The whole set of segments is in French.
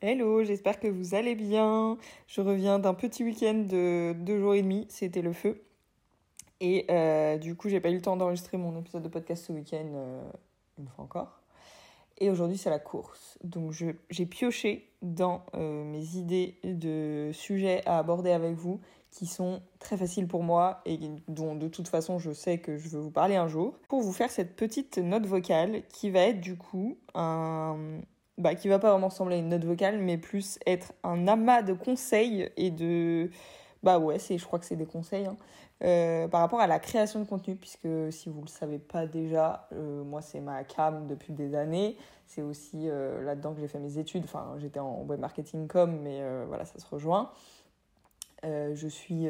Hello, j'espère que vous allez bien. Je reviens d'un petit week-end de deux jours et demi, c'était le feu. Et euh, du coup, j'ai pas eu le temps d'enregistrer mon épisode de podcast ce week-end, euh, une fois encore. Et aujourd'hui, c'est la course. Donc, j'ai pioché dans euh, mes idées de sujets à aborder avec vous qui sont très faciles pour moi et dont de toute façon je sais que je veux vous parler un jour. Pour vous faire cette petite note vocale qui va être du coup un bah, qui va pas vraiment ressembler à une note vocale, mais plus être un amas de conseils et de. Bah ouais, je crois que c'est des conseils hein, euh, par rapport à la création de contenu, puisque si vous le savez pas déjà, euh, moi c'est ma cam depuis des années. C'est aussi euh, là-dedans que j'ai fait mes études. Enfin, j'étais en web marketing com, mais voilà, ça se rejoint. je suis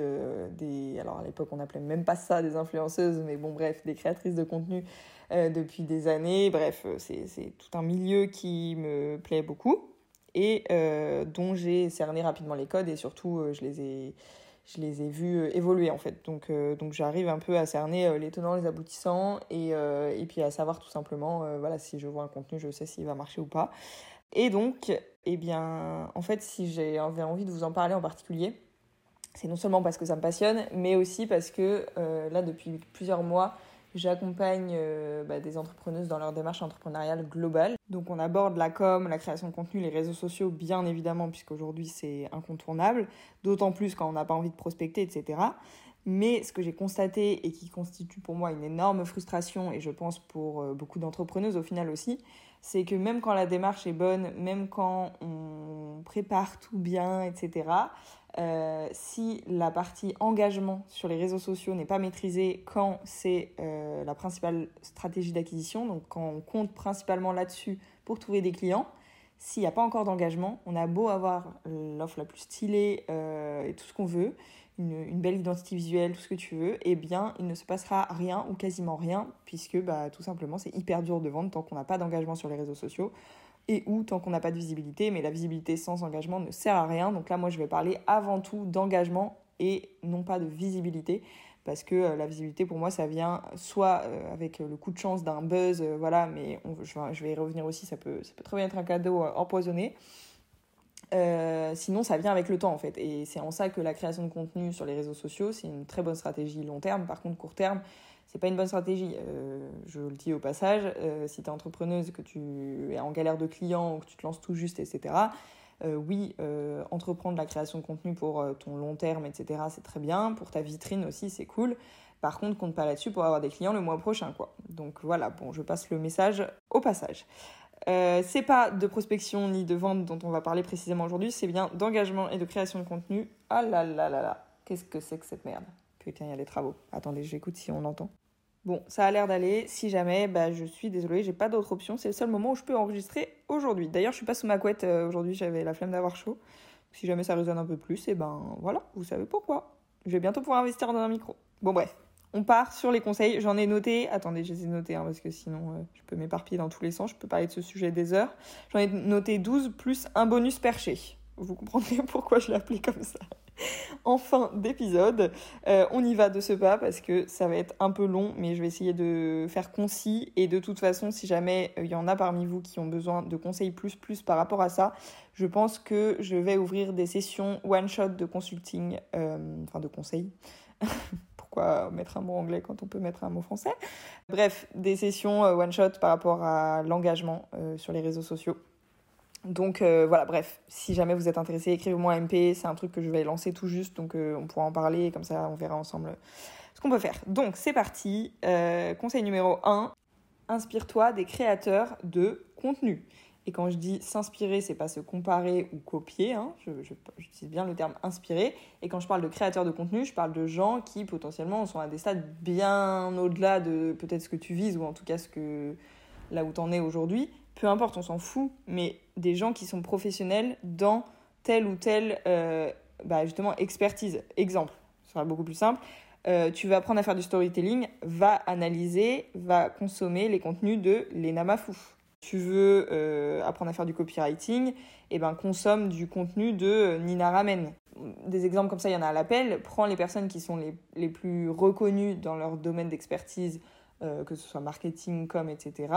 des. Alors à l'époque, on n'appelait même pas ça des influenceuses, mais bon, bref, des créatrices de contenu euh, depuis des années. Bref, euh, c'est tout un milieu qui me plaît beaucoup et euh, dont j'ai cerné rapidement les codes et surtout je les ai je les ai vus évoluer en fait. Donc, donc j'arrive un peu à cerner les tenants, les aboutissants et, et puis à savoir tout simplement, voilà, si je vois un contenu, je sais s'il va marcher ou pas. Et donc, eh bien, en fait, si j'avais envie de vous en parler en particulier, c'est non seulement parce que ça me passionne, mais aussi parce que là, depuis plusieurs mois, J'accompagne euh, bah, des entrepreneuses dans leur démarche entrepreneuriale globale. Donc on aborde la com, la création de contenu, les réseaux sociaux, bien évidemment, puisqu'aujourd'hui c'est incontournable, d'autant plus quand on n'a pas envie de prospecter, etc. Mais ce que j'ai constaté et qui constitue pour moi une énorme frustration, et je pense pour euh, beaucoup d'entrepreneuses au final aussi, c'est que même quand la démarche est bonne, même quand on prépare tout bien, etc., euh, si la partie engagement sur les réseaux sociaux n'est pas maîtrisée quand c'est euh, la principale stratégie d'acquisition, donc quand on compte principalement là-dessus pour trouver des clients, s'il n'y a pas encore d'engagement, on a beau avoir l'offre la plus stylée euh, et tout ce qu'on veut, une, belle identité visuelle, tout ce que tu veux, eh bien, il ne se passera rien ou quasiment rien, puisque bah, tout simplement, c'est hyper dur de vendre tant qu'on n'a pas d'engagement sur les réseaux sociaux et ou tant qu'on n'a pas de visibilité. Mais la visibilité sans engagement ne sert à rien. Donc là, moi, je vais parler avant tout d'engagement et non pas de visibilité. Parce que euh, la visibilité, pour moi, ça vient soit euh, avec le coup de chance d'un buzz, euh, voilà, mais je, vais y revenir aussi, ça peut, ça peut très bien être un cadeau empoisonné. sinon, ça vient avec le temps en fait. Et c'est en ça que la création de contenu sur les réseaux sociaux, c'est une très bonne stratégie long terme. Par contre, court terme, c'est pas une bonne stratégie. Euh, je le dis au passage, euh, si tu es entrepreneuse, que tu es en galère de clients ou que tu te lances tout juste, etc., euh, oui, entreprendre la création de contenu pour ton long terme, etc., c'est très bien. Pour ta vitrine aussi, c'est cool. Par contre, compte pas là-dessus pour avoir des clients le mois prochain, quoi. Donc voilà, bon, je passe le message au passage. C'est pas de prospection ni de vente dont on va parler précisément aujourd'hui, c'est bien d'engagement et de création de contenu. Ah là là là là, qu'est-ce que c'est que cette merde? Putain, il y a les travaux. Attendez, j'écoute si on entend. Bon, ça a l'air d'aller. Si jamais, bah, je suis désolée, j'ai pas d'autre option. C'est le seul moment où je peux enregistrer aujourd'hui. D'ailleurs, je suis pas sous ma couette euh, aujourd'hui, j'avais la flemme d'avoir chaud. Si jamais ça résonne un peu plus, et eh ben voilà, vous savez pourquoi. Je vais bientôt pouvoir investir dans un micro. Bon, bref. On part sur les conseils. J'en ai noté. Attendez, je les ai notés hein, parce que sinon euh, je peux m'éparpiller dans tous les sens. Je peux parler de ce sujet des heures. J'en ai noté 12 plus un bonus perché. Vous comprendrez pourquoi je l'ai appelé comme ça en fin d'épisode. Euh, on y va de ce pas parce que ça va être un peu long, mais je vais essayer de faire concis. Et de toute façon, si jamais il y en a parmi vous qui ont besoin de conseils plus plus par rapport à ça, je pense que je vais ouvrir des sessions one-shot de consulting, euh, enfin de conseils. Pourquoi mettre un mot anglais quand on peut mettre un mot français? Bref, des sessions euh, one-shot par rapport à l'engagement sur les réseaux sociaux. Donc euh, voilà, bref, si jamais vous êtes intéressé, écrivez-moi un MP, c'est un truc que je vais lancer tout juste, donc euh, on pourra en parler, comme ça on verra ensemble ce qu'on peut faire. Donc c'est parti, euh, conseil numéro 1, inspire-toi des créateurs de contenu. Et quand je dis s'inspirer, c'est pas se comparer ou copier, hein, j'utilise bien le terme inspirer. Et quand je parle de créateurs de contenu, je parle de gens qui potentiellement sont à des stades bien au-delà de peut-être ce que tu vises, ou en tout cas ce que là où tu en es aujourd'hui, peu importe, on s'en fout, mais des gens qui sont professionnels dans telle ou telle euh, bah, expertise. Exemple, ce sera beaucoup plus simple. Euh, tu vas apprendre à faire du storytelling, va analyser, va consommer les contenus de Lena Mafouf. Tu veux euh, apprendre à faire du copywriting, et eh ben consomme du contenu de Nina Ramen. Des exemples comme ça, il y en a à l'appel. Prends les personnes qui sont les, les plus reconnues dans leur domaine d'expertise, que ce soit marketing, com, etc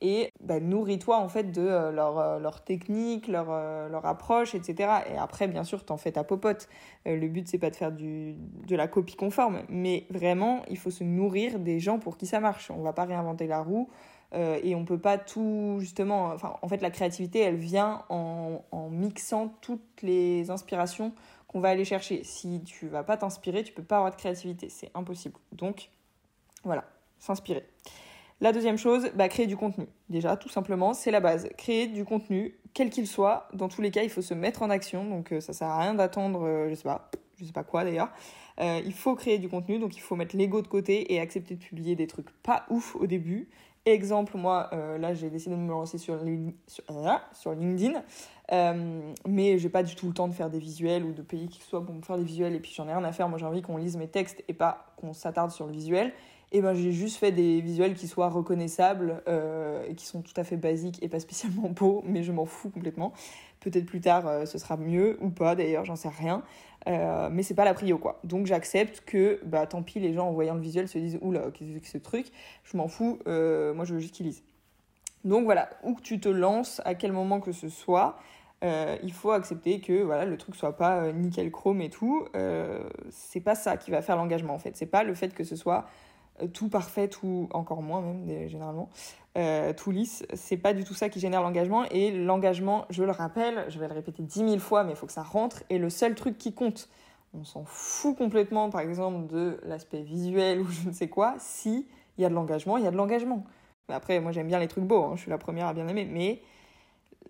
et bah, nourris-toi en fait de euh, leur, euh, leur, technique, leur, euh, approche, etc. Et après, bien sûr, t'en fais ta popote. le but, c'est pas de faire du, de la copie conforme, mais vraiment, il faut se nourrir des gens pour qui ça marche. On va pas réinventer la roue. et on peut pas tout justement enfin en fait la créativité elle vient en, en mixant toutes les inspirations qu'on va aller chercher si tu vas pas t'inspirer tu peux pas avoir de créativité c'est impossible donc voilà s'inspirer la deuxième chose, bah, créer du contenu. Déjà, tout simplement, c'est la base. Créer du contenu, quel qu'il soit. Dans tous les cas, il faut se mettre en action. Donc, euh, ça sert à rien d'attendre, euh, je sais pas, je sais pas quoi d'ailleurs. Euh, il faut créer du contenu, donc il faut mettre l'ego de côté et accepter de publier des trucs pas ouf au début. Exemple, moi, là, j'ai décidé de me lancer sur, LinkedIn, mais j'ai pas du tout le temps de faire des visuels ou de payer qui que ce soit pour me faire des visuels. Et puis j'en ai rien à faire. Moi, j'ai envie qu'on lise mes textes et pas qu'on s'attarde sur le visuel et ben j'ai juste fait des visuels qui soient reconnaissables euh, et qui sont tout à fait basiques et pas spécialement beaux, mais je m'en fous complètement. Peut-être plus tard euh, ce sera mieux ou pas d'ailleurs, j'en sais rien. Euh, mais c'est pas la prio quoi. Donc j'accepte que bah tant pis les gens en voyant le visuel se disent oula qu'est-ce que ce truc, je m'en fous, euh, moi je veux juste qu'ils lisent. Donc voilà, où que tu te lances, à quel moment que ce soit, il faut accepter que voilà le truc soit pas nickel chrome et tout. c'est pas ça qui va faire l'engagement en fait. C'est pas le fait que ce soit euh, tout parfait, tout encore moins même généralement, euh, tout lisse. C'est pas du tout ça qui génère l'engagement. Et l'engagement, je le rappelle, je vais le répéter dix mille fois, mais il faut que ça rentre. Et le seul truc qui compte, on s'en fout complètement, par exemple, de l'aspect visuel ou je ne sais quoi. Si il y a de l'engagement, il y a de l'engagement. Après, moi j'aime bien les trucs beaux. Hein, je suis la première à bien aimer, mais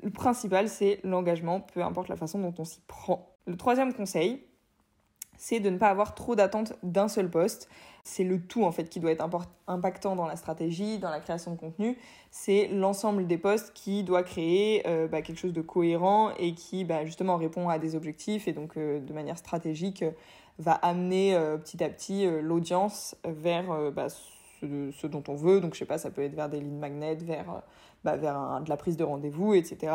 le principal c'est l'engagement, peu importe la façon dont on s'y prend. Le troisième conseil, c'est de ne pas avoir trop d'attentes d'un seul poste. C'est le tout en fait qui doit être impactant dans la stratégie, dans la création de contenu. C'est l'ensemble des postes qui doit créer euh, bah, quelque chose de cohérent et qui bah, justement répond à des objectifs et donc euh, de manière stratégique va amener euh, petit à petit l'audience vers bah, ce, dont on veut. Donc je sais pas, ça peut être vers des lignes magnets, vers bah, vers de la prise de rendez-vous, etc.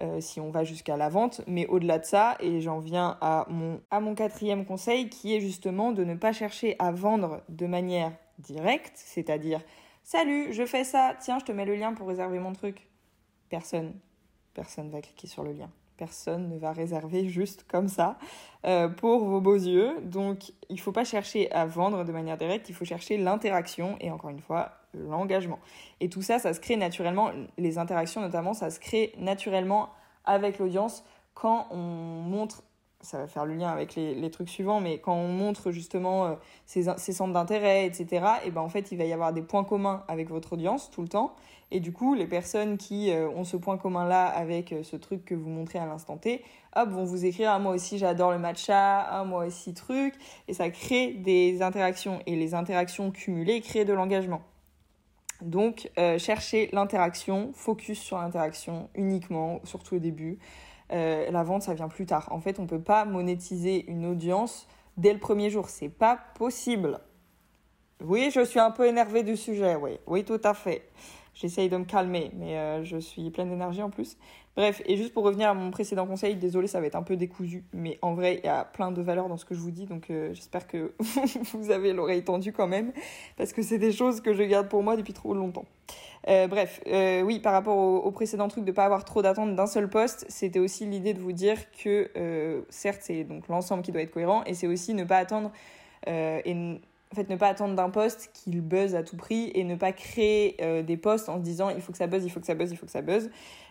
Euh, si on va jusqu'à la vente. Mais au-delà de ça, et j'en viens à mon, à mon quatrième conseil, qui est justement de ne pas chercher à vendre de manière directe, c'est-à-dire Salut, je fais ça, tiens, je te mets le lien pour réserver mon truc. Personne, personne va cliquer sur le lien personne ne va réserver juste comme ça euh, pour vos beaux yeux. Donc il ne faut pas chercher à vendre de manière directe, il faut chercher l'interaction et encore une fois l'engagement. Et tout ça, ça se crée naturellement, les interactions notamment, ça se crée naturellement avec l'audience quand on montre ça va faire le lien avec les, trucs suivants, mais quand on montre justement euh, ses, centres d'intérêt, etc., et ben en fait, il va y avoir des points communs avec votre audience tout le temps. Et du coup, les personnes qui euh, ont ce point commun-là avec euh, ce truc que vous montrez à l'instant T, hop, vont vous écrire ah, moi aussi j'adore le matcha, ah, moi aussi truc, et ça crée des interactions. Et les interactions cumulées créent de l'engagement. Donc, cherchez l'interaction, focus sur l'interaction uniquement, surtout au début. Euh, la vente, ça vient plus tard. En fait, on ne peut pas monétiser une audience dès le premier jour. C'est pas possible. Oui, je suis un peu énervée du sujet, oui. Oui, tout à fait. J'essaye de me calmer, mais euh, je suis pleine d'énergie en plus. Bref, et juste pour revenir à mon précédent conseil, désolé, ça va être un peu décousu, mais en vrai, il y a plein de valeurs dans ce que je vous dis, donc euh, j'espère que vous avez l'oreille tendue quand même, parce que c'est des choses que je garde pour moi depuis trop longtemps. Euh, bref, oui, par rapport au, précédent truc de pas avoir trop d'attentes d'un seul poste, c'était aussi l'idée de vous dire que certes, c'est donc l'ensemble qui doit être cohérent, et c'est aussi ne pas attendre en fait, ne pas attendre d'un poste qu'il buzz à tout prix et ne pas créer euh, des posts en se disant il faut que ça buzz, il faut que ça buzz, il faut que ça buzz.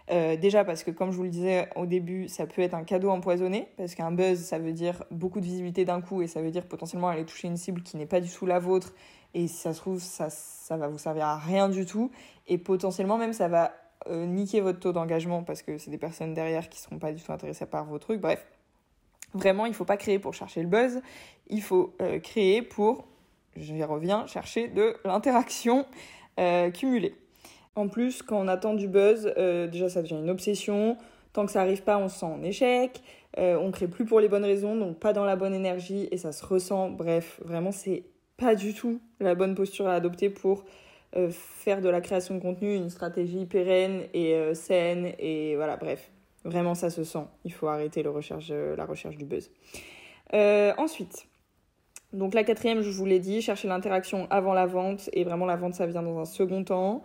Euh, déjà parce que comme je vous le disais au début, ça peut être un cadeau empoisonné parce qu'un buzz, ça veut dire beaucoup de visibilité d'un coup et ça veut dire potentiellement aller toucher une cible qui n'est pas du tout la vôtre et si ça se trouve, ça, ça va vous servir à rien du tout et potentiellement même ça va euh, niquer votre taux d'engagement parce que c'est des personnes derrière qui seront pas du tout intéressées par vos trucs. Bref, vraiment, il faut pas créer pour chercher le buzz, il faut créer pour j'y reviens, chercher de l'interaction euh, cumulée. En plus, quand on attend du buzz, euh, déjà ça devient une obsession. Tant que ça n'arrive pas, on se sent en échec. Euh, on crée plus pour les bonnes raisons, donc pas dans la bonne énergie et ça se ressent. Bref, vraiment, c'est pas du tout la bonne posture à adopter pour faire de la création de contenu une stratégie pérenne et saine. Et voilà, bref, vraiment, ça se sent. Il faut arrêter la recherche du buzz. ensuite, donc la quatrième, je vous l'ai dit, chercher l'interaction avant la vente et vraiment la vente, ça vient dans un second temps.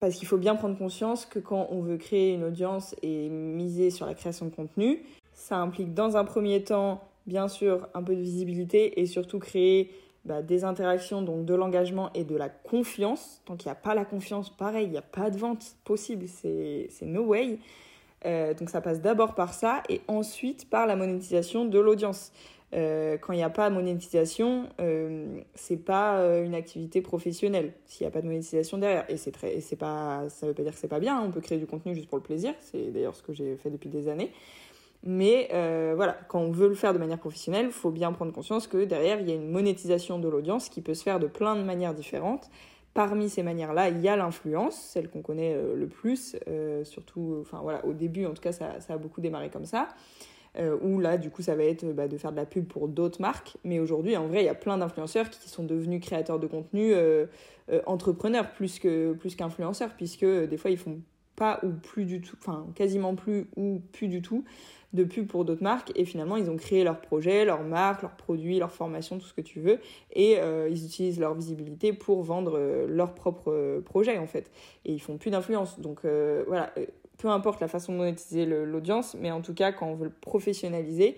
parce qu'il faut bien prendre conscience que quand on veut créer une audience et miser sur la création de contenu, ça implique dans un premier temps, bien sûr, un peu de visibilité et surtout créer bah, des interactions, donc de l'engagement et de la confiance. Tant qu'il n'y a pas la confiance, pareil, il n'y a pas de vente possible, c'est no way. Euh, donc ça passe d'abord par ça et ensuite par la monétisation de l'audience. Euh, quand il n'y a pas monétisation, euh, c'est pas euh, une activité professionnelle s'il n'y a pas de monétisation derrière. Et c'est très, c'est pas, ça veut pas dire que c'est pas bien. On peut créer du contenu juste pour le plaisir. C'est d'ailleurs ce que j'ai fait depuis des années. Mais voilà, quand on veut le faire de manière professionnelle, il faut bien prendre conscience que derrière il y a une monétisation de l'audience qui peut se faire de plein de manières différentes. Parmi ces manières-là, il y a l'influence, celle qu'on connaît le plus, surtout, enfin voilà, au début en tout cas, ça, ça a beaucoup démarré comme ça. Euh, où là, du coup, ça va être bah, de faire de la pub pour d'autres marques. Mais aujourd'hui, en vrai, il y a plein d'influenceurs qui sont devenus créateurs de contenu, euh, euh, entrepreneurs plus que qu'influenceurs, puisque des fois, ils font pas ou plus du tout, enfin quasiment plus ou plus du tout de pub pour d'autres marques. Et finalement ils ont créé leur projet, leur marque, leurs produits, leur formation, tout ce que tu veux. Et ils utilisent leur visibilité pour vendre leur propre projet en fait. Et ils font plus d'influence. Donc voilà peu importe la façon de monétiser l'audience, mais en tout cas, quand on veut le professionnaliser,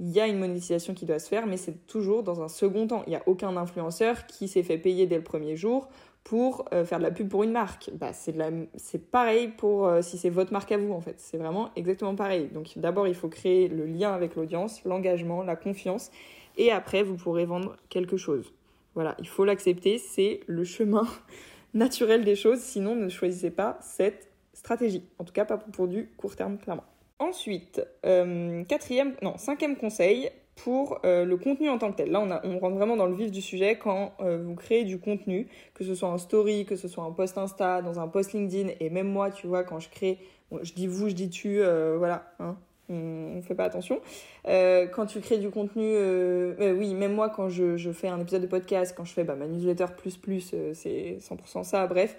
il y a une monétisation qui doit se faire, mais c'est toujours dans un second temps. Il n'y a aucun influenceur qui s'est fait payer dès le premier jour pour euh, faire de la pub pour une marque. Bah, c'est pareil pour euh, si c'est votre marque à vous, en fait. C'est vraiment exactement pareil. Donc d'abord, il faut créer le lien avec l'audience, l'engagement, la confiance, et après, vous pourrez vendre quelque chose. Voilà, il faut l'accepter, c'est le chemin naturel des choses, sinon ne choisissez pas cette stratégie. En tout cas, pas pour du court terme, clairement. Ensuite, euh, quatrième, non, cinquième conseil pour euh, le contenu en tant que tel. Là, on, rentre vraiment dans le vif du sujet quand euh, vous créez du contenu, que ce soit en story, que ce soit un post Insta, dans un post LinkedIn, et même moi, tu vois, quand je crée, je dis vous, je dis tu, voilà, hein, on, ne fait pas attention. quand tu crées du contenu, oui, même moi, quand je, je, fais un épisode de podcast, quand je fais bah, ma newsletter plus plus, c'est 100% ça, bref.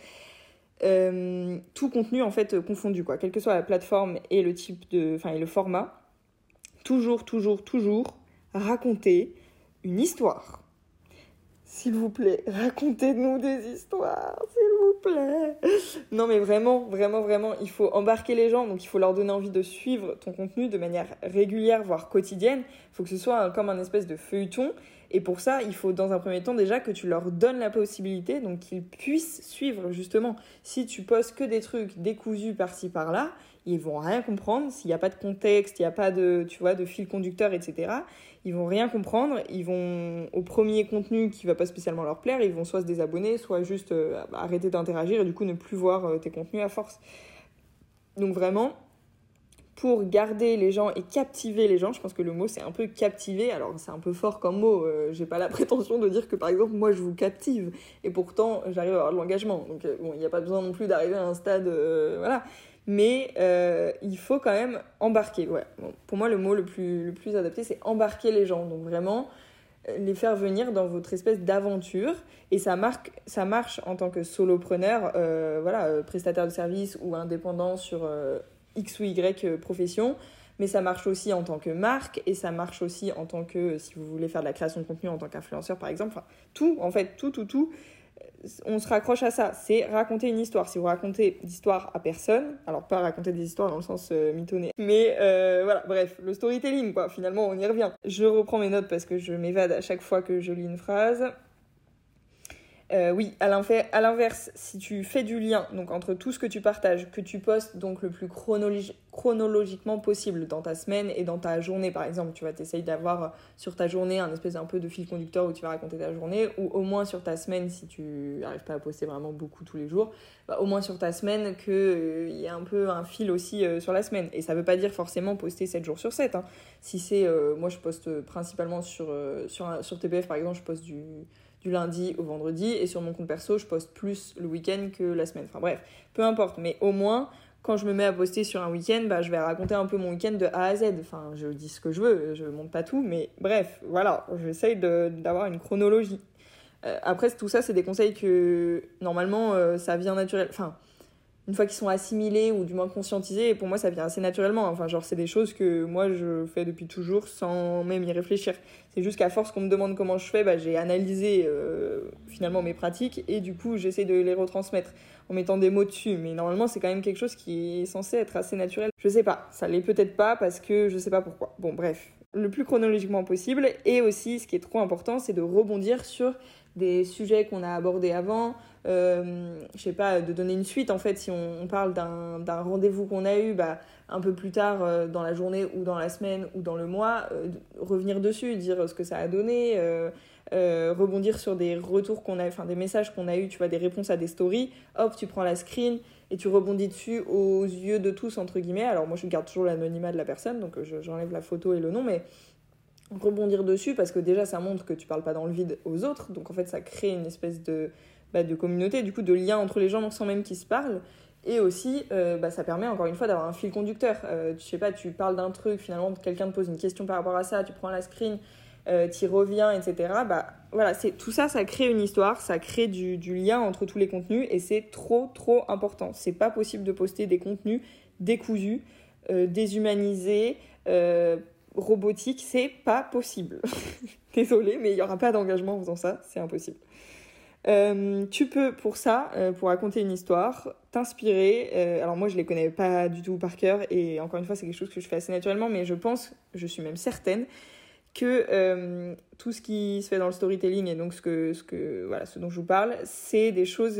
Euh, tout contenu en fait confondu quoi, quelle que soit la plateforme et le type de, enfin et le format, toujours, toujours, toujours raconter une histoire. S'il vous plaît, racontez-nous des histoires, s'il vous plaît. Non mais vraiment, vraiment, vraiment, il faut embarquer les gens, donc il faut leur donner envie de suivre ton contenu de manière régulière, voire quotidienne. Il faut que ce soit comme un espèce de feuilleton et pour ça, il faut dans un premier temps déjà que tu leur donnes la possibilité, donc qu'ils puissent suivre justement. Si tu postes que des trucs décousus par-ci par-là, ils vont rien comprendre. S'il n'y a pas de contexte, il n'y a pas de, tu vois, de fil conducteur, etc. Ils vont rien comprendre. Ils vont au premier contenu qui va pas spécialement leur plaire, ils vont soit se désabonner, soit juste euh, arrêter d'interagir et du coup ne plus voir euh, tes contenus à force. Donc vraiment, pour garder les gens et captiver les gens. Je pense que le mot c'est un peu captiver. Alors c'est un peu fort comme mot. Euh, j'ai pas la prétention de dire que par exemple moi je vous captive et pourtant j'arrive à avoir de l'engagement. Donc euh, bon, il n'y a pas besoin non plus d'arriver à un stade, euh, voilà. Mais il faut quand même embarquer. Ouais. pour moi le mot le plus le plus adapté c'est embarquer les gens. Donc vraiment les faire venir dans votre espèce d'aventure et ça, marque, ça marche en tant que solopreneur, voilà, prestataire de service ou indépendant sur X ou Y euh, profession, mais ça marche aussi en tant que marque et ça marche aussi en tant que, si vous voulez faire de la création de contenu en tant qu'influenceur par exemple, tout, en fait, tout, tout, tout, euh, on se raccroche à ça, c'est raconter une histoire. Si vous racontez d'histoires à personne, alors pas raconter des histoires dans le sens euh, mitonné, mais voilà, bref, le storytelling, quoi, finalement on y revient. Je reprends mes notes parce que je m'évade à chaque fois que je lis une phrase. Euh, oui, à l'inverse, si tu fais du lien donc entre tout ce que tu partages, que tu postes donc le plus chronologiquement possible dans ta semaine et dans ta journée, par exemple, tu vas t'essayer d'avoir euh, sur ta journée un espèce un peu de fil conducteur où tu vas raconter ta journée, ou au moins sur ta semaine, si tu n'arrives pas à poster vraiment beaucoup tous les jours, bah, au moins sur ta semaine qu'il euh, y ait un peu un fil aussi sur la semaine. Et ça ne veut pas dire forcément poster 7 jours sur 7. Hein. Si c'est, moi je poste principalement sur, sur, sur TPF par exemple, je poste du du lundi au vendredi et sur mon compte perso je poste plus le week-end que la semaine. Enfin bref, peu importe, mais au moins quand je me mets à poster sur un week-end, bah, je vais raconter un peu mon week-end de A à Z. Enfin, je dis ce que je veux, je monte pas tout, mais bref, voilà, j'essaye d'avoir une chronologie. Euh, après, tout ça, c'est des conseils que normalement, euh, ça vient naturel. Enfin, une fois qu'ils sont assimilés ou du moins conscientisés, pour moi ça vient assez naturellement. Enfin, genre, c'est des choses que moi je fais depuis toujours sans même y réfléchir. C'est juste qu'à force qu'on me demande comment je fais, bah, j'ai analysé euh, finalement mes pratiques et du coup j'essaie de les retransmettre en mettant des mots dessus. Mais normalement, c'est quand même quelque chose qui est censé être assez naturel. Je sais pas, ça l'est peut-être pas parce que je sais pas pourquoi. Bon, bref, le plus chronologiquement possible. Et aussi, ce qui est trop important, c'est de rebondir sur des sujets qu'on a abordés avant. Euh, je sais pas, de donner une suite en fait. Si on, parle d'un rendez-vous qu'on a eu, bah, un peu plus tard euh, dans la journée ou dans la semaine ou dans le mois, euh, revenir dessus, dire ce que ça a donné, rebondir sur des retours qu'on a, enfin des messages qu'on a eu, tu vois, des réponses à des stories. Hop, tu prends la screen et tu rebondis dessus aux yeux de tous entre guillemets. Alors moi, je garde toujours l'anonymat de la personne, donc j'enlève la photo et le nom, mais rebondir dessus parce que déjà ça montre que tu parles pas dans le vide aux autres. Donc en fait ça crée une espèce de, bah, de communauté du coup de lien entre les gens sans même qu'ils se parlent. Et aussi euh, bah, ça permet encore une fois d'avoir un fil conducteur. Euh, tu sais pas tu parles d'un truc finalement quelqu'un te pose une question par rapport à ça tu prends la screen euh, tu reviens etc bah voilà c'est tout ça ça crée une histoire ça crée du, du lien entre tous les contenus et c'est trop trop important. C'est pas possible de poster des contenus décousus euh, déshumanisés robotique, c'est pas possible. Désolée, mais il n'y aura pas d'engagement en faisant ça, c'est impossible. Euh, tu peux, pour ça, euh, pour raconter une histoire, t'inspirer. Euh, alors moi, je les connais pas du tout par cœur, et encore une fois, c'est quelque chose que je fais assez naturellement, mais je pense, je suis même certaine, que tout ce qui se fait dans le storytelling et donc ce que, ce que voilà, ce dont je vous parle, c'est des choses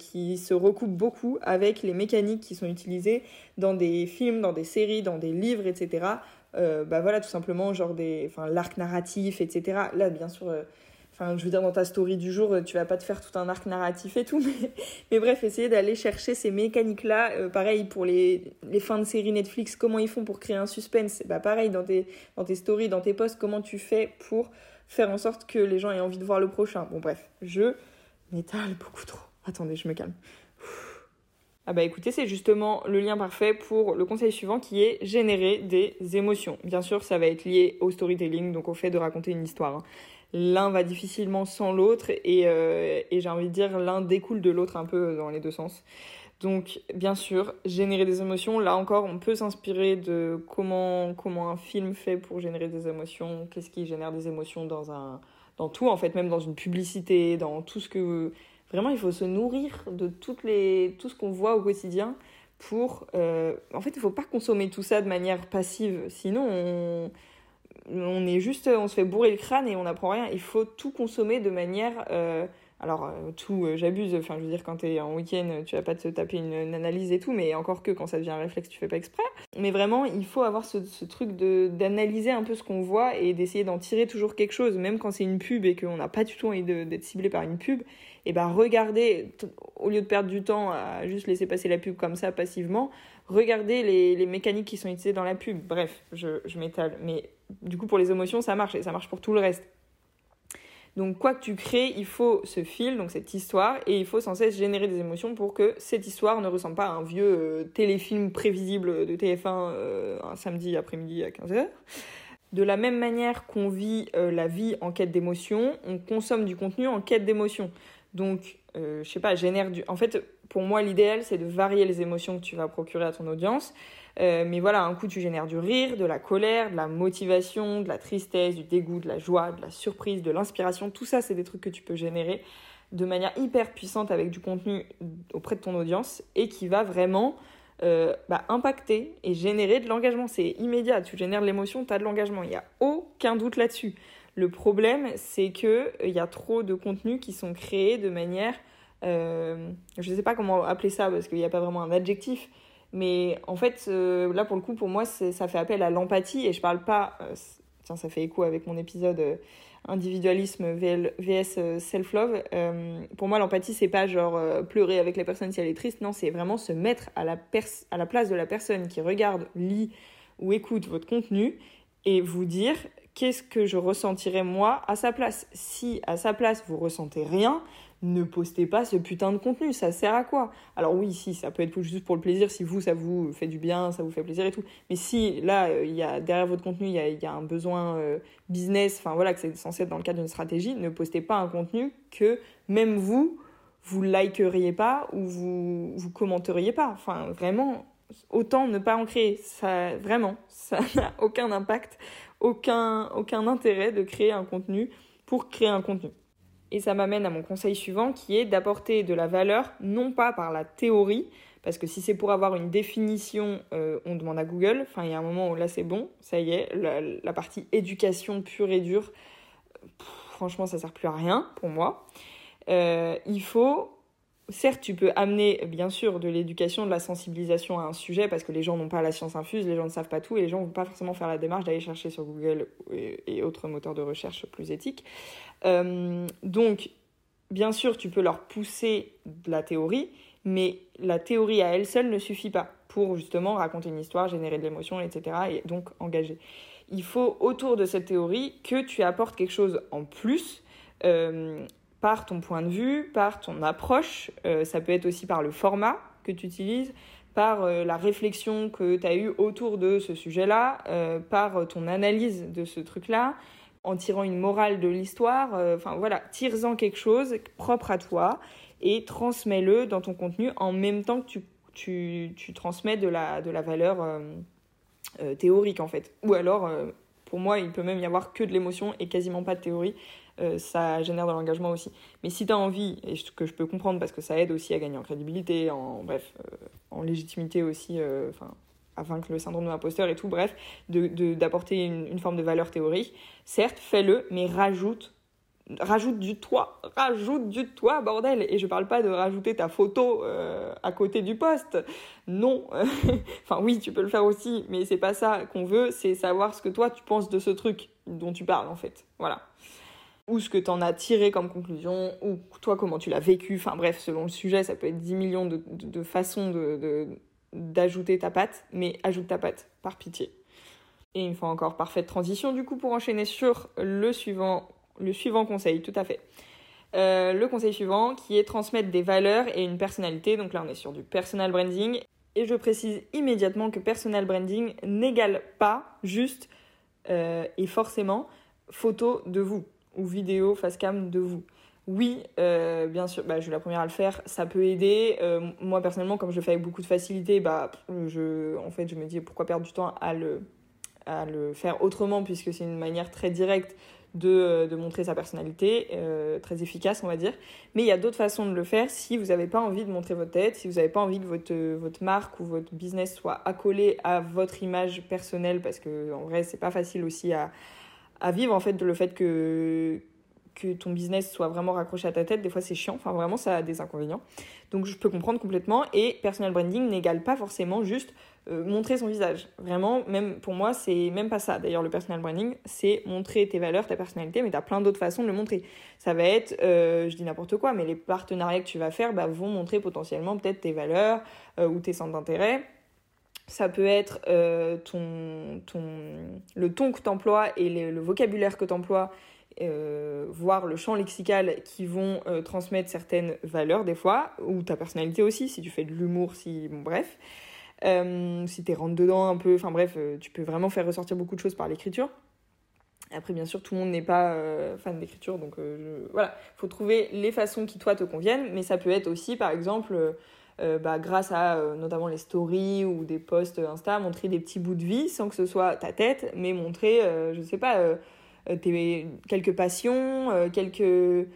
qui se recoupent beaucoup avec les mécaniques qui sont utilisées dans des films, dans des séries, dans des livres, etc euh, bah voilà, tout simplement, genre des, enfin, l'arc narratif, etc. Là, bien sûr, euh, je veux dire, dans ta story du jour, tu vas pas te faire tout un arc narratif et tout, mais, bref, essayer d'aller chercher ces mécaniques-là. Euh, pareil pour les, les fins de série Netflix, comment ils font pour créer un suspense? Bah pareil, dans tes, dans tes stories, dans tes posts, comment tu fais pour faire en sorte que les gens aient envie de voir le prochain? Bon, bref, je m'étale beaucoup trop. Attendez, je me calme. Ah bah écoutez, c'est justement le lien parfait pour le conseil suivant qui est générer des émotions. Bien sûr, ça va être lié au storytelling, donc au fait de raconter une histoire. Hein. L'un va difficilement sans l'autre et, euh, et j'ai envie de dire l'un découle de l'autre un peu dans les deux sens. Donc bien sûr, générer des émotions, là encore, on peut s'inspirer de comment, comment un film fait pour générer des émotions, qu'est-ce qui génère des émotions dans un dans tout en fait, même dans une publicité, dans tout ce que Vraiment, il faut se nourrir de tout ce qu'on voit au quotidien pour... Euh, en fait, il ne faut pas consommer tout ça de manière passive, sinon on, est juste... On se fait bourrer le crâne et on n'apprend rien. Il faut tout consommer de manière... Euh, alors, euh, tout, j'abuse, enfin, je veux dire, quand tu es en week-end, tu vas pas te taper une, analyse et tout, mais encore que quand ça devient un réflexe, tu fais pas exprès. Mais vraiment, il faut avoir ce, ce truc d'analyser un peu ce qu'on voit et d'essayer d'en tirer toujours quelque chose, même quand c'est une pub et qu'on n'a pas du tout envie d'être ciblé par une pub et ben regardez, au lieu de perdre du temps à juste laisser passer la pub comme ça passivement, regardez les, les mécaniques qui sont utilisées dans la pub. Bref, je, je m'étale. Mais du coup, pour les émotions, ça marche et ça marche pour tout le reste. Donc, quoi que tu crées, il faut ce fil, donc cette histoire, et il faut sans cesse générer des émotions pour que cette histoire ne ressemble pas à un vieux euh, téléfilm prévisible de TF1 euh, un samedi après-midi à 15h. De la même manière qu'on vit euh, la vie en quête d'émotions, on consomme du contenu en quête d'émotions. Donc, euh, je sais pas, génère du. En fait, pour moi, l'idéal, c'est de varier les émotions que tu vas procurer à ton audience. Euh, mais voilà, un coup, tu génères du rire, de la colère, de la motivation, de la tristesse, du dégoût, de la joie, de la surprise, de l'inspiration. Tout ça, c'est des trucs que tu peux générer de manière hyper puissante avec du contenu auprès de ton audience et qui va vraiment euh, bah, impacter et générer de l'engagement. C'est immédiat. Tu génères de l'émotion, tu as de l'engagement. Il n'y a aucun doute là-dessus. Le problème, c'est qu'il euh, y a trop de contenus qui sont créés de manière... Euh, je ne sais pas comment appeler ça parce qu'il n'y a pas vraiment un adjectif. Mais en fait, euh, là pour le coup, pour moi, ça fait appel à l'empathie et je parle pas. tiens, ça fait écho avec mon épisode individualisme vs self-love. pour moi, l'empathie, c'est pas genre pleurer avec la personne si elle est triste. Non, c'est vraiment se mettre à la, à la place de la personne qui regarde, lit ou écoute votre contenu et vous dire qu'est-ce que je ressentirais moi à sa place Si à sa place vous ressentez rien, ne postez pas ce putain de contenu, ça sert à quoi? Alors oui, si, ça peut être juste pour le plaisir, si vous, ça vous fait du bien, ça vous fait plaisir et tout. Mais si, là, euh, il y a, derrière votre contenu, il y a, un besoin euh, business, enfin voilà, que c'est censé être dans le cadre d'une stratégie, ne postez pas un contenu que même vous, vous likeriez pas ou vous, vous commenteriez pas. Enfin, vraiment, autant ne pas en créer. Ça, vraiment, ça n'a aucun impact, aucun, aucun intérêt de créer un contenu pour créer un contenu. Et ça m'amène à mon conseil suivant qui est d'apporter de la valeur, non pas par la théorie, parce que si c'est pour avoir une définition, euh, on demande à Google. Enfin, il y a un moment où là c'est bon, ça y est, la, partie éducation pure et dure, franchement, ça sert plus à rien pour moi. Euh, il faut certes, tu peux amener, bien sûr, de l'éducation, de la sensibilisation à un sujet, parce que les gens n'ont pas la science infuse, les gens ne savent pas tout, et les gens ne vont pas forcément faire la démarche d'aller chercher sur Google et, autres moteurs de recherche plus éthiques. Euh, donc, bien sûr, tu peux leur pousser de la théorie, mais la théorie à elle seule ne suffit pas pour justement raconter une histoire, générer de l'émotion, etc., et donc engager. Il faut, autour de cette théorie, que tu apportes quelque chose en plus. Euh, par ton point de vue, par ton approche, euh, ça peut être aussi par le format que tu utilises, par euh, la réflexion que tu as eue autour de ce sujet-là, euh, par ton analyse de ce truc-là, en tirant une morale de l'histoire. Enfin voilà, tire-en quelque chose propre à toi et transmets-le dans ton contenu en même temps que tu, tu, tu transmets de la, de la valeur théorique en fait. Ou alors, pour moi, il peut même y avoir que de l'émotion et quasiment pas de théorie. Euh, ça génère de l'engagement aussi. Mais si tu as envie, et que je peux comprendre parce que ça aide aussi à gagner en crédibilité, en bref, euh, en légitimité aussi, euh, enfin, à vaincre le syndrome de l'imposteur et tout, bref, d'apporter de, une, une, forme de valeur théorique, certes, fais-le, mais rajoute rajoute du toit, rajoute du toit, bordel. Et je parle pas de rajouter ta photo à côté du poste. Non. enfin oui, tu peux le faire aussi, mais c'est pas ça qu'on veut, c'est savoir ce que toi tu penses de ce truc dont tu parles en fait. Voilà ou ce que tu en as tiré comme conclusion, ou toi comment tu l'as vécu, enfin bref, selon le sujet, ça peut être 10 millions de, de, façons de, d'ajouter ta patte, mais ajoute ta patte, par pitié. Et une fois encore, parfaite transition du coup pour enchaîner sur le suivant, le suivant conseil, tout à fait. Euh, le conseil suivant qui est transmettre des valeurs et une personnalité, donc là on est sur du personal branding, et je précise immédiatement que personal branding n'égale pas juste euh, et forcément photo de vous ou vidéo face cam de vous. Oui, euh, bien sûr, bah, je suis la première à le faire, ça peut aider. Euh, moi personnellement, comme je le fais avec beaucoup de facilité, bah, je, en fait, je me dis pourquoi perdre du temps à le, à le faire autrement, puisque c'est une manière très directe de, euh, de montrer sa personnalité, très efficace, on va dire. Mais il y a d'autres façons de le faire si vous n'avez pas envie de montrer votre tête, si vous n'avez pas envie que votre, votre marque ou votre business soit accolé à votre image personnelle, parce que en vrai, c'est pas facile aussi à à vivre en fait le fait que que ton business soit vraiment raccroché à ta tête, des fois c'est chiant, enfin vraiment ça a des inconvénients. Donc je peux comprendre complètement et personal branding n'égale pas forcément juste euh, montrer son visage. Vraiment, même pour moi, c'est même pas ça. D'ailleurs, le personal branding, c'est montrer tes valeurs, ta personnalité, mais tu as plein d'autres façons de le montrer. Ça va être, euh, je dis n'importe quoi, mais les partenariats que tu vas faire bah, vont montrer potentiellement peut-être tes valeurs euh, ou tes centres d'intérêt ça peut être euh, ton, ton, le ton que tu emploies et le, vocabulaire que tu emploies, euh, voire le champ lexical qui vont euh, transmettre certaines valeurs des fois, ou ta personnalité aussi, si tu fais de l'humour, si. Bref. si tu rentre dedans un peu, enfin bref, tu peux vraiment faire ressortir beaucoup de choses par l'écriture. Après, bien sûr, tout le monde n'est pas fan d'écriture, donc voilà, il faut trouver les façons qui, toi, te conviennent, mais ça peut être aussi, par exemple, euh, bah, grâce à euh, notamment les stories ou des posts Insta, montrer des petits bouts de vie sans que ce soit ta tête, mais montrer, euh, je sais pas, tes, quelques passions, quelques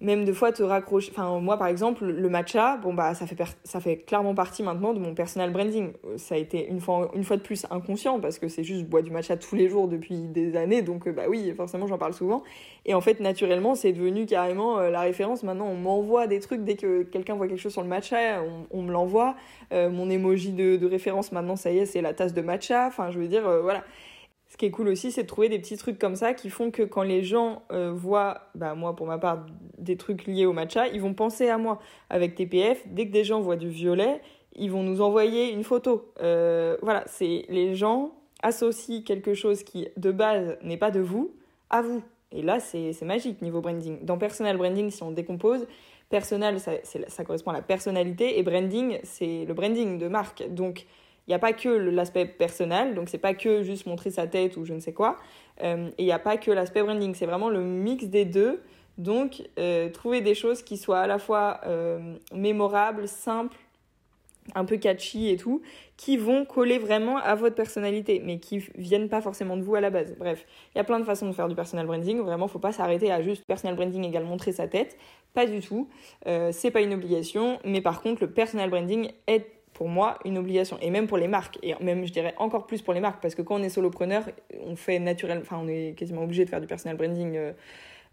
même deux fois te raccrocher. Enfin, moi, par exemple, le matcha, bon, bah, ça fait, ça fait clairement partie maintenant de mon personal branding. Ça a été une fois, une fois de plus inconscient parce que c'est juste, je bois du matcha tous les jours depuis des années. Donc, euh, bah oui, forcément, j'en parle souvent. Et en fait, naturellement, c'est devenu carrément euh, la référence. Maintenant, on m'envoie des trucs dès que quelqu'un voit quelque chose sur le matcha, on, me l'envoie. Euh, mon emoji de, référence, maintenant, ça y est, c'est la tasse de matcha. Enfin, je veux dire, voilà. Ce qui est cool aussi, c'est de trouver des petits trucs comme ça qui font que quand les gens euh, voient, bah moi pour ma part, des trucs liés au matcha, ils vont penser à moi. Avec TPF, dès que des gens voient du violet, ils vont nous envoyer une photo. Euh, voilà, c'est les gens associent quelque chose qui de base n'est pas de vous à vous. Et là, c'est magique niveau branding. Dans personal branding, si on décompose, personnel, ça, ça correspond à la personnalité, et branding, c'est le branding de marque. Donc, il n'y a pas que l'aspect personnel, donc c'est pas que juste montrer sa tête ou je ne sais quoi. Euh, et il n'y a pas que l'aspect branding, c'est vraiment le mix des deux Donc, euh, trouver des choses qui soient à la fois euh, mémorables, simples, un peu catchy et tout, qui vont coller vraiment à votre personnalité, mais qui viennent pas forcément de vous à la base. Bref, il y a plein de façons de faire du personal branding. Vraiment, faut pas s'arrêter à juste personal branding égale montrer sa tête. Pas du tout. Euh, c'est pas une obligation, mais par contre, le personal branding est pour moi une obligation. Et même pour les marques. Et même je dirais encore plus pour les marques. Parce que quand on est solopreneur on fait naturellement enfin on est quasiment obligé de faire du personal branding euh,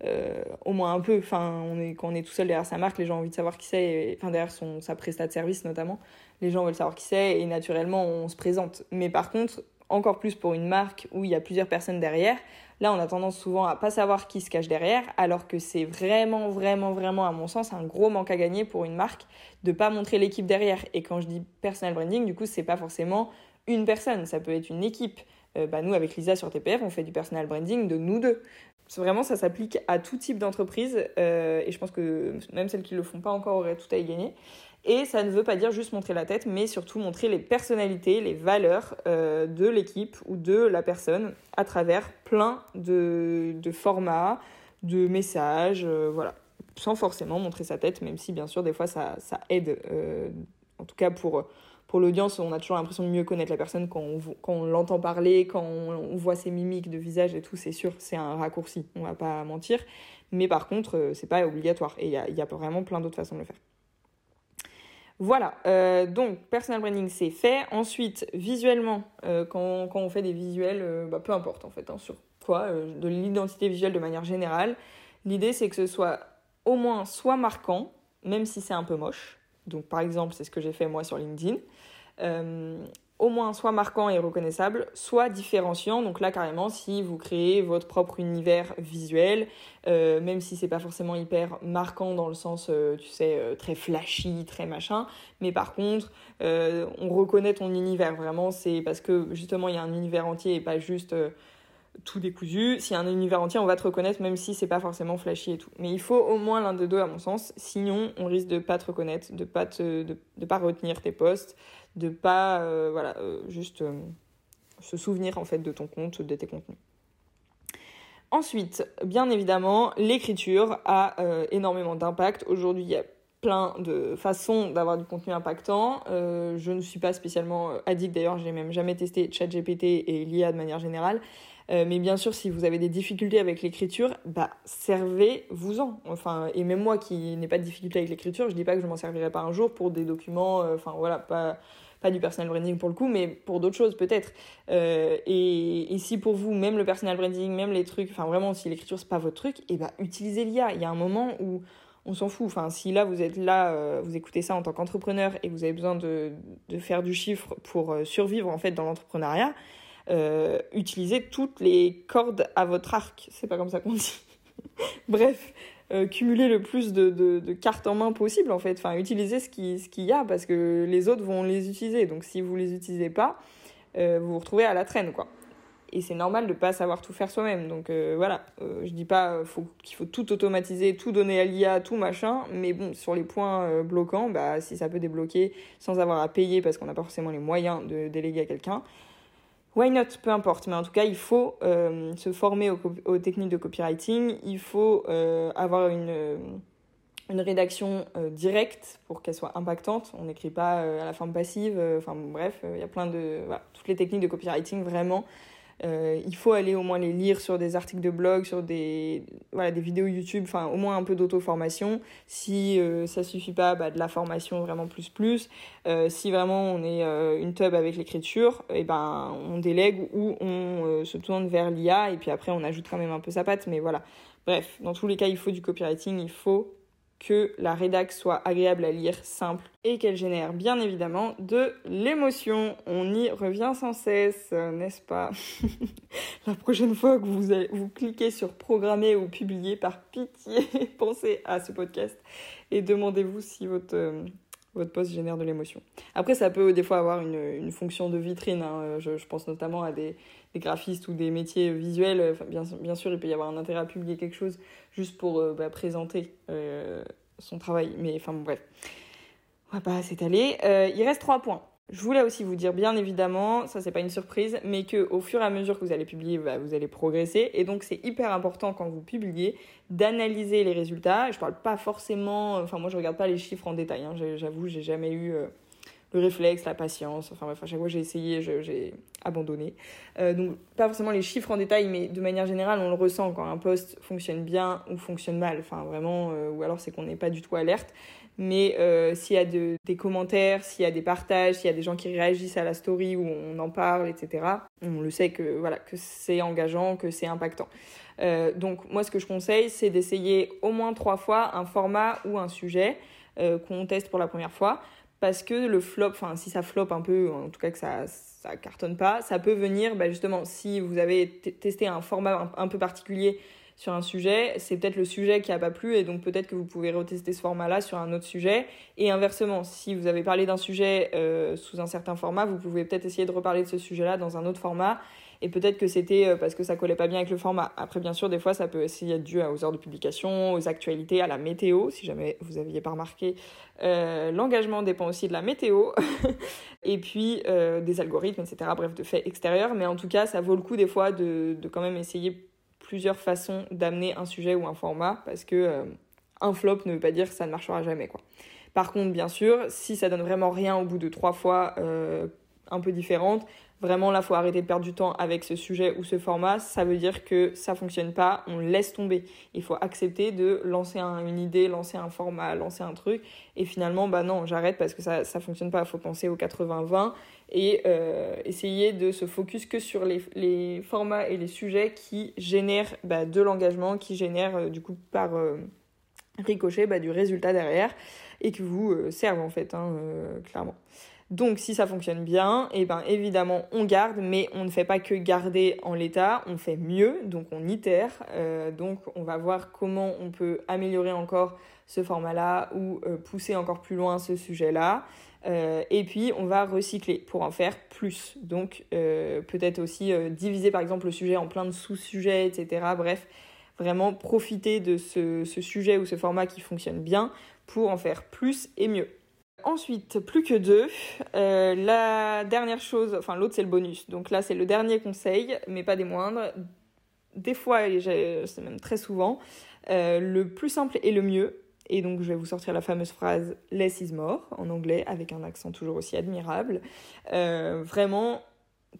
euh, au moins un peu. Enfin, on est, quand on est tout seul derrière sa marque, les gens ont envie de savoir qui c'est, enfin derrière son, sa prestat de service notamment, les gens veulent savoir qui c'est. Et naturellement on se présente. Mais par contre, encore plus pour une marque où il y a plusieurs personnes derrière, là on a tendance souvent à pas savoir qui se cache derrière, alors que c'est vraiment, vraiment, vraiment à mon sens un gros manque à gagner pour une marque de pas montrer l'équipe derrière. Et quand je dis personal branding, du coup c'est pas forcément une personne, ça peut être une équipe. Euh, bah, nous, avec Lisa sur TPF, on fait du personal branding de nous deux. Vraiment, ça s'applique à tout type d'entreprise euh, et je pense que même celles qui ne le font pas encore auraient tout à y gagner. Et ça ne veut pas dire juste montrer la tête, mais surtout montrer les personnalités, les valeurs euh, de l'équipe ou de la personne à travers plein de, formats, de messages, euh, voilà. Sans forcément montrer sa tête, même si bien sûr des fois ça aide, en tout cas pour pour l'audience, on a toujours l'impression de mieux connaître la personne quand on, l'entend parler, quand on, voit ses mimiques de visage et tout, c'est sûr, c'est un raccourci, on va pas mentir. Mais par contre, euh, c'est pas obligatoire et il y a, y vraiment plein d'autres façons de le faire. Voilà, euh, donc personal branding c'est fait. Ensuite, visuellement, euh, quand, quand, on fait des visuels, bah, peu importe en fait, hein, sur quoi, de l'identité visuelle de manière générale, l'idée c'est que ce soit au moins soit marquant, même si c'est un peu moche. Donc par exemple, c'est ce que j'ai fait moi sur LinkedIn. Euh, au moins soit marquant et reconnaissable, soit différenciant. Donc là, carrément, si vous créez votre propre univers visuel, euh, même si c'est pas forcément hyper marquant dans le sens, euh, tu sais, très flashy, très machin, mais par contre, on reconnaît ton univers vraiment. C'est parce que justement, il y a un univers entier et pas juste tout décousu. S'il y a un univers entier, on va te reconnaître même si c'est pas forcément flashy et tout. Mais il faut au moins l'un des deux à mon sens, sinon on risque de pas te reconnaître, de pas te, de, pas retenir tes posts, de pas euh, voilà euh, juste euh, se souvenir en fait de ton compte, de tes contenus. Ensuite, bien évidemment, l'écriture a énormément d'impact. Aujourd'hui, il y a plein de façons d'avoir du contenu impactant. je ne suis pas spécialement addict d'ailleurs, j'ai même jamais testé ChatGPT et l'IA de manière générale. Euh, mais bien sûr, si vous avez des difficultés avec l'écriture, bah, servez-vous-en. Enfin, et même moi qui n'ai pas de difficulté avec l'écriture, je dis pas que je m'en servirai pas un jour pour des documents, euh, enfin voilà, pas, du personal branding pour le coup, mais pour d'autres choses peut-être. Euh, et, si pour vous, même le personal branding, même les trucs, enfin vraiment, si l'écriture c'est pas votre truc, et eh bah utilisez l'IA. Il y a un moment où on s'en fout. Enfin, si là vous êtes là, vous écoutez ça en tant qu'entrepreneur et vous avez besoin de, de faire du chiffre pour survivre en fait dans l'entrepreneuriat, euh, utilisez toutes les cordes à votre arc. C'est pas comme ça qu'on dit. Bref, euh, cumuler le plus de, de, cartes en main possible en fait. Enfin, utilisez ce qu'il ce qu'il y a parce que les autres vont les utiliser. Donc si vous les utilisez pas, euh, vous vous retrouvez à la traîne quoi. Et c'est normal de pas savoir tout faire soi-même. Donc voilà, je dis pas qu'il faut tout automatiser, tout donner à l'IA, tout machin. Mais bon, sur les points bloquants, bah, si ça peut débloquer sans avoir à payer parce qu'on n'a pas forcément les moyens de déléguer à quelqu'un, Why not? Peu importe, mais en tout cas, il faut euh, se former aux, techniques de copywriting, il faut euh, avoir une, euh, une rédaction directe pour qu'elle soit impactante. On n'écrit pas à la forme passive, enfin bref, il y a plein de... Voilà, toutes les techniques de copywriting, vraiment, euh, il faut aller au moins les lire sur des articles de blog, sur des, voilà, des vidéos YouTube, enfin au moins un peu d'auto-formation. Si euh, ça suffit pas, bah, de la formation vraiment plus plus. Euh, si vraiment on est une tub avec l'écriture, eh ben on délègue ou on se tourne vers l'IA et puis après on ajoute quand même un peu sa patte. Mais voilà. Bref, dans tous les cas, il faut du copywriting, il faut que la rédac soit agréable à lire, simple et qu'elle génère bien évidemment de l'émotion. On y revient sans cesse, n'est-ce pas? La prochaine fois que vous, vous cliquez sur programmer ou publier, par pitié, pensez à ce podcast et demandez-vous si votre, euh, votre post génère de l'émotion. Après, ça peut des fois avoir une, fonction de vitrine. Hein. Je, je, pense notamment à des, graphistes ou des métiers visuels. Bien, sûr, il peut y avoir un intérêt à publier quelque chose juste pour euh, bah, présenter euh, son travail. Mais enfin, bref. On va pas s'étaler. Euh, il reste trois points. Je voulais aussi vous dire, bien évidemment, ça c'est pas une surprise, mais que au fur et à mesure que vous allez publier, bah, vous allez progresser. Et donc c'est hyper important quand vous publiez d'analyser les résultats. Je parle pas forcément, enfin moi je regarde pas les chiffres en détail. Hein. J'avoue, j'ai jamais eu euh, le réflexe, la patience. Enfin à chaque fois j'ai essayé, j'ai abandonné. Euh, donc pas forcément les chiffres en détail, mais de manière générale, on le ressent quand un post fonctionne bien ou fonctionne mal. Enfin vraiment, euh, ou alors c'est qu'on n'est pas du tout alerte. Mais euh, s'il y a des commentaires, s'il y a des partages, s'il y a des gens qui réagissent à la story où on en parle, etc., on le sait que, voilà, que c'est engageant, que c'est impactant. Euh, donc moi, ce que je conseille, c'est d'essayer au moins trois fois un format ou un sujet euh, qu'on teste pour la première fois. Parce que le flop, enfin si ça flop un peu, en tout cas que ça ça cartonne pas, ça peut venir bah, justement si vous avez testé un format un peu particulier sur un sujet, c'est peut-être le sujet qui a pas plu et donc peut-être que vous pouvez retester ce format-là sur un autre sujet. Et inversement, si vous avez parlé d'un sujet euh, sous un certain format, vous pouvez peut-être essayer de reparler de ce sujet-là dans un autre format. Et peut-être que c'était euh, parce que ça collait pas bien avec le format. Après, bien sûr, des fois, ça peut aussi être dû aux heures de publication, aux actualités, à la météo. Si jamais vous aviez pas remarqué, euh, l'engagement dépend aussi de la météo. et puis des algorithmes, etc. Bref, de faits extérieurs. Mais en tout cas, ça vaut le coup des fois de, de quand même essayer plusieurs façons d'amener un sujet ou un format parce que euh, un flop ne veut pas dire que ça ne marchera jamais quoi. Par contre, bien sûr, si ça donne vraiment rien au bout de trois fois euh, un peu différentes, vraiment là, faut arrêter de perdre du temps avec ce sujet ou ce format. Ça veut dire que ça fonctionne pas, on laisse tomber. Il faut accepter de lancer une idée, lancer un format, lancer un truc, et finalement, bah non, j'arrête parce que ça ça fonctionne pas. Faut penser au 80-20 et euh, essayer de se focus que sur les, les, formats et les sujets qui génèrent bah, de l'engagement, qui génèrent euh, du coup par euh, ricochet bah, du résultat derrière et qui vous servent en fait, hein, clairement. Donc si ça fonctionne bien, et eh ben évidemment on garde, mais on ne fait pas que garder en l'état, on fait mieux, donc on itère, donc on va voir comment on peut améliorer encore ce format-là ou pousser encore plus loin ce sujet-là. Euh, et puis, on va recycler pour en faire plus. Donc, euh, peut-être aussi euh, diviser par exemple le sujet en plein de sous-sujets, etc. Bref, vraiment profiter de ce, sujet ou ce format qui fonctionne bien pour en faire plus et mieux. Ensuite, plus que deux, la dernière chose, enfin l'autre c'est le bonus. Donc là c'est le dernier conseil, mais pas des moindres. Des fois, et c'est même très souvent, le plus simple et le mieux, et donc, je vais vous sortir la fameuse phrase Less is more en anglais, avec un accent toujours aussi admirable. Euh, vraiment,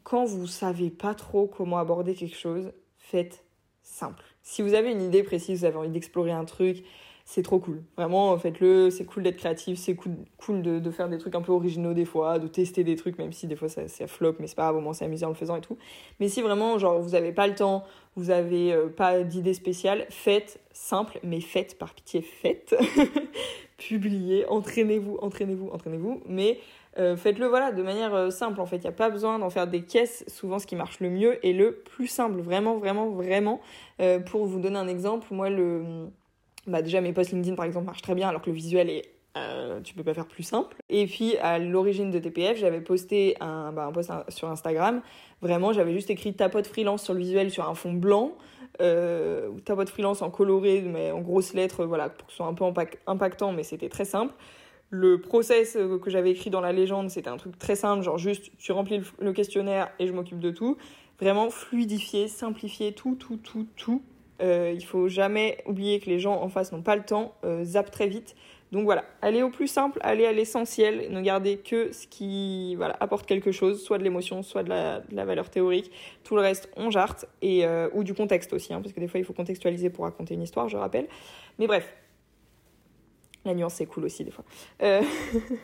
quand vous savez pas trop comment aborder quelque chose, faites simple. Si vous avez une idée précise, vous avez envie d'explorer un truc, c'est trop cool. Vraiment, faites-le. C'est cool d'être créatif, c'est cool, de, faire des trucs un peu originaux des fois, de tester des trucs, même si des fois ça, ça flop, mais c'est pas grave, au moins c'est en le faisant et tout. Mais si vraiment, genre, vous avez pas le temps, vous avez euh, pas d'idée spéciale, faites simple, mais faites, par pitié, faites. Publiez, entraînez-vous, entraînez-vous, entraînez-vous, mais euh, faites-le voilà de manière euh, simple en fait. Il n'y a pas besoin d'en faire des caisses. Souvent, ce qui marche le mieux est le plus simple, vraiment, vraiment, vraiment. pour vous donner un exemple, moi le bah déjà mes posts LinkedIn par exemple marchent très bien alors que le visuel est euh, tu peux pas faire plus simple. Et puis à l'origine de TPF, j'avais posté un, bah, un post sur Instagram. Vraiment, j'avais juste écrit tapote freelance sur le visuel sur un fond blanc, euh, tapote freelance en coloré, mais en grosses lettres, voilà, pour que ce soit un peu impactant, mais c'était très simple. Le process euh, que j'avais écrit dans la légende, c'était un truc très simple, genre juste tu remplis le questionnaire et je m'occupe de tout. Vraiment fluidifier, simplifier tout, tout, tout, tout. Euh, il faut jamais oublier que les gens en face n'ont pas le temps, euh, zappent très vite. Donc voilà, allez au plus simple, allez à l'essentiel, ne gardez que ce qui voilà, apporte quelque chose, soit de l'émotion, soit de la, valeur théorique. Tout le reste, on jarte, et, euh, ou du contexte aussi, hein, parce que des fois il faut contextualiser pour raconter une histoire, je rappelle. Mais bref, la nuance, c'est cool aussi, des fois. Euh,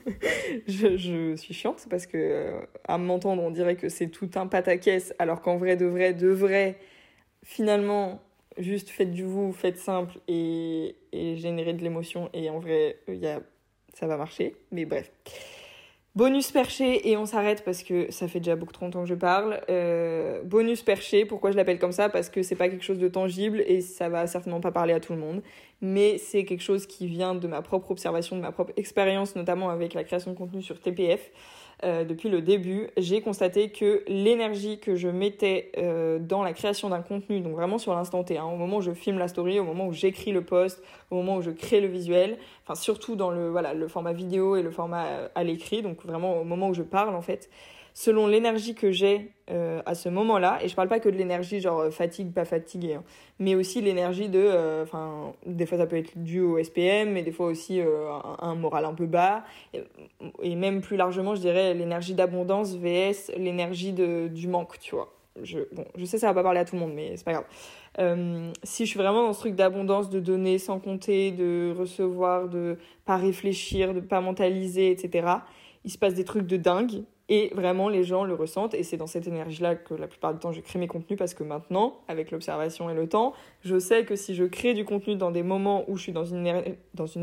je, suis chiante parce que, à m'entendre, on dirait que c'est tout un pataquès, alors qu'en vrai, de vrai, de vrai, finalement, juste faites du vous, faites simple et, générez de l'émotion. Et en vrai, y a, ça va marcher. Mais bref. Bonus perché, et on s'arrête parce que ça fait déjà beaucoup trop longtemps que je parle. Euh, bonus perché, pourquoi je l'appelle comme ça? Parce que c'est pas quelque chose de tangible et ça va certainement pas parler à tout le monde. Mais c'est quelque chose qui vient de ma propre observation, de ma propre expérience, notamment avec la création de contenu sur TPF. Euh, depuis le début, j'ai constaté que l'énergie que je mettais euh, dans la création d'un contenu, donc vraiment sur l'instant T, hein, au moment où je filme la story, au moment où j'écris le post, au moment où je crée le visuel, enfin surtout dans le, le format vidéo et le format euh, à l'écrit, donc vraiment au moment où je parle en fait, selon l'énergie que j'ai euh, à ce moment-là, et je parle pas que de l'énergie genre euh, fatigue, pas fatigué, hein, mais aussi l'énergie de, euh, enfin, des fois ça peut être dû au SPM, mais des fois aussi un, moral un peu bas, et, même plus largement, je dirais l'énergie d'abondance vs l'énergie du manque, tu vois. Je, bon, je sais ça va pas parler à tout le monde, mais c'est pas grave. Si je suis vraiment dans ce truc d'abondance, de donner sans compter, de recevoir, de pas réfléchir, de pas mentaliser, etc., il se passe des trucs de dingue et vraiment, les gens le ressentent. Et c'est dans cette énergie-là que la plupart du temps, je crée mes contenus parce que maintenant, avec l'observation et le temps, je sais que si je crée du contenu dans des moments où je suis dans une,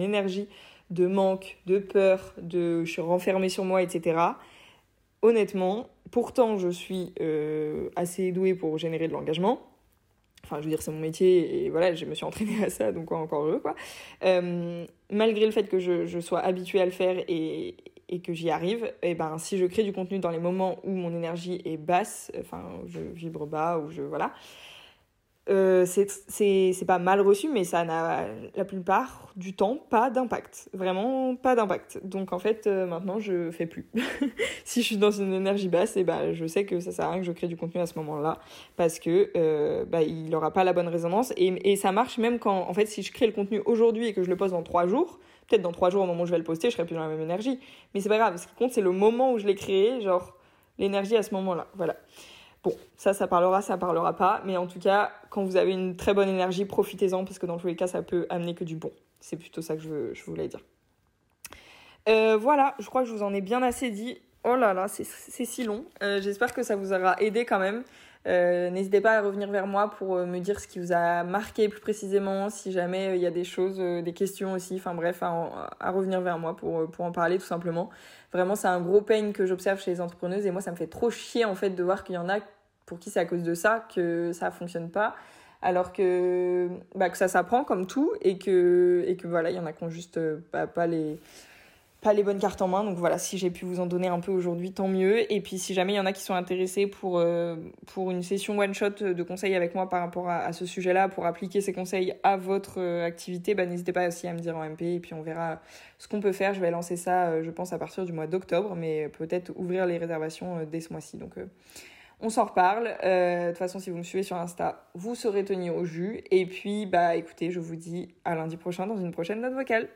énergie de manque, de peur, de je suis renfermée sur moi, etc., honnêtement, pourtant, je suis euh, assez douée pour générer de l'engagement. Enfin, je veux dire, c'est mon métier et voilà, je me suis entraînée à ça, donc encore heureux, quoi. Euh, malgré le fait que je, je sois habituée à le faire et, et que j'y arrive, et eh ben si je crée du contenu dans les moments où mon énergie est basse, enfin je vibre bas ou je voilà, euh, c'est pas mal reçu, mais ça n'a la plupart du temps pas d'impact. Vraiment pas d'impact. Donc en fait, euh, maintenant je fais plus. si je suis dans une énergie basse, et eh ben, je sais que ça sert à rien que je crée du contenu à ce moment-là parce que euh, bah, il n'aura pas la bonne résonance. Et, et ça marche même quand, en fait, si je crée le contenu aujourd'hui et que je le pose dans trois jours, peut-être dans trois jours au moment où je vais le poster, je serai plus dans la même énergie. Mais c'est pas grave. Ce qui compte, c'est le moment où je l'ai créé, genre l'énergie à ce moment-là. Voilà. Bon, ça, ça parlera, ça parlera pas. Mais en tout cas, quand vous avez une très bonne énergie, profitez-en parce que dans tous les cas, ça peut amener que du bon. C'est plutôt ça que je, voulais dire. Euh, voilà, je crois que je vous en ai bien assez dit. Oh là là, c'est si long. Euh, j'espère que ça vous aura aidé quand même. Euh, n'hésitez pas à revenir vers moi pour me dire ce qui vous a marqué plus précisément, si jamais il y a des choses, des questions aussi, enfin bref, à, revenir vers moi pour, pour en parler tout simplement. Vraiment, c'est un gros pain que j'observe chez les entrepreneuses et moi, ça me fait trop chier en fait de voir qu'il y en a pour qui c'est à cause de ça que ça fonctionne pas alors que bah, que ça s'apprend comme tout et que et que voilà il y en a qui ont juste euh, pas les pas les bonnes cartes en main donc voilà si j'ai pu vous en donner un peu aujourd'hui tant mieux et puis si jamais il y en a qui sont intéressés pour euh, une session one shot de conseils avec moi par rapport à, ce sujet là pour appliquer ces conseils à votre euh, activité bah, n'hésitez pas aussi à me dire en MP et puis on verra ce qu'on peut faire je vais lancer ça je pense à partir du mois d'octobre mais peut-être ouvrir les réservations dès ce mois-ci donc on s'en reparle. Euh, de toute façon, si vous me suivez sur Insta, vous serez tenu au jus. Et puis, bah écoutez, je vous dis à lundi prochain dans une prochaine note vocale.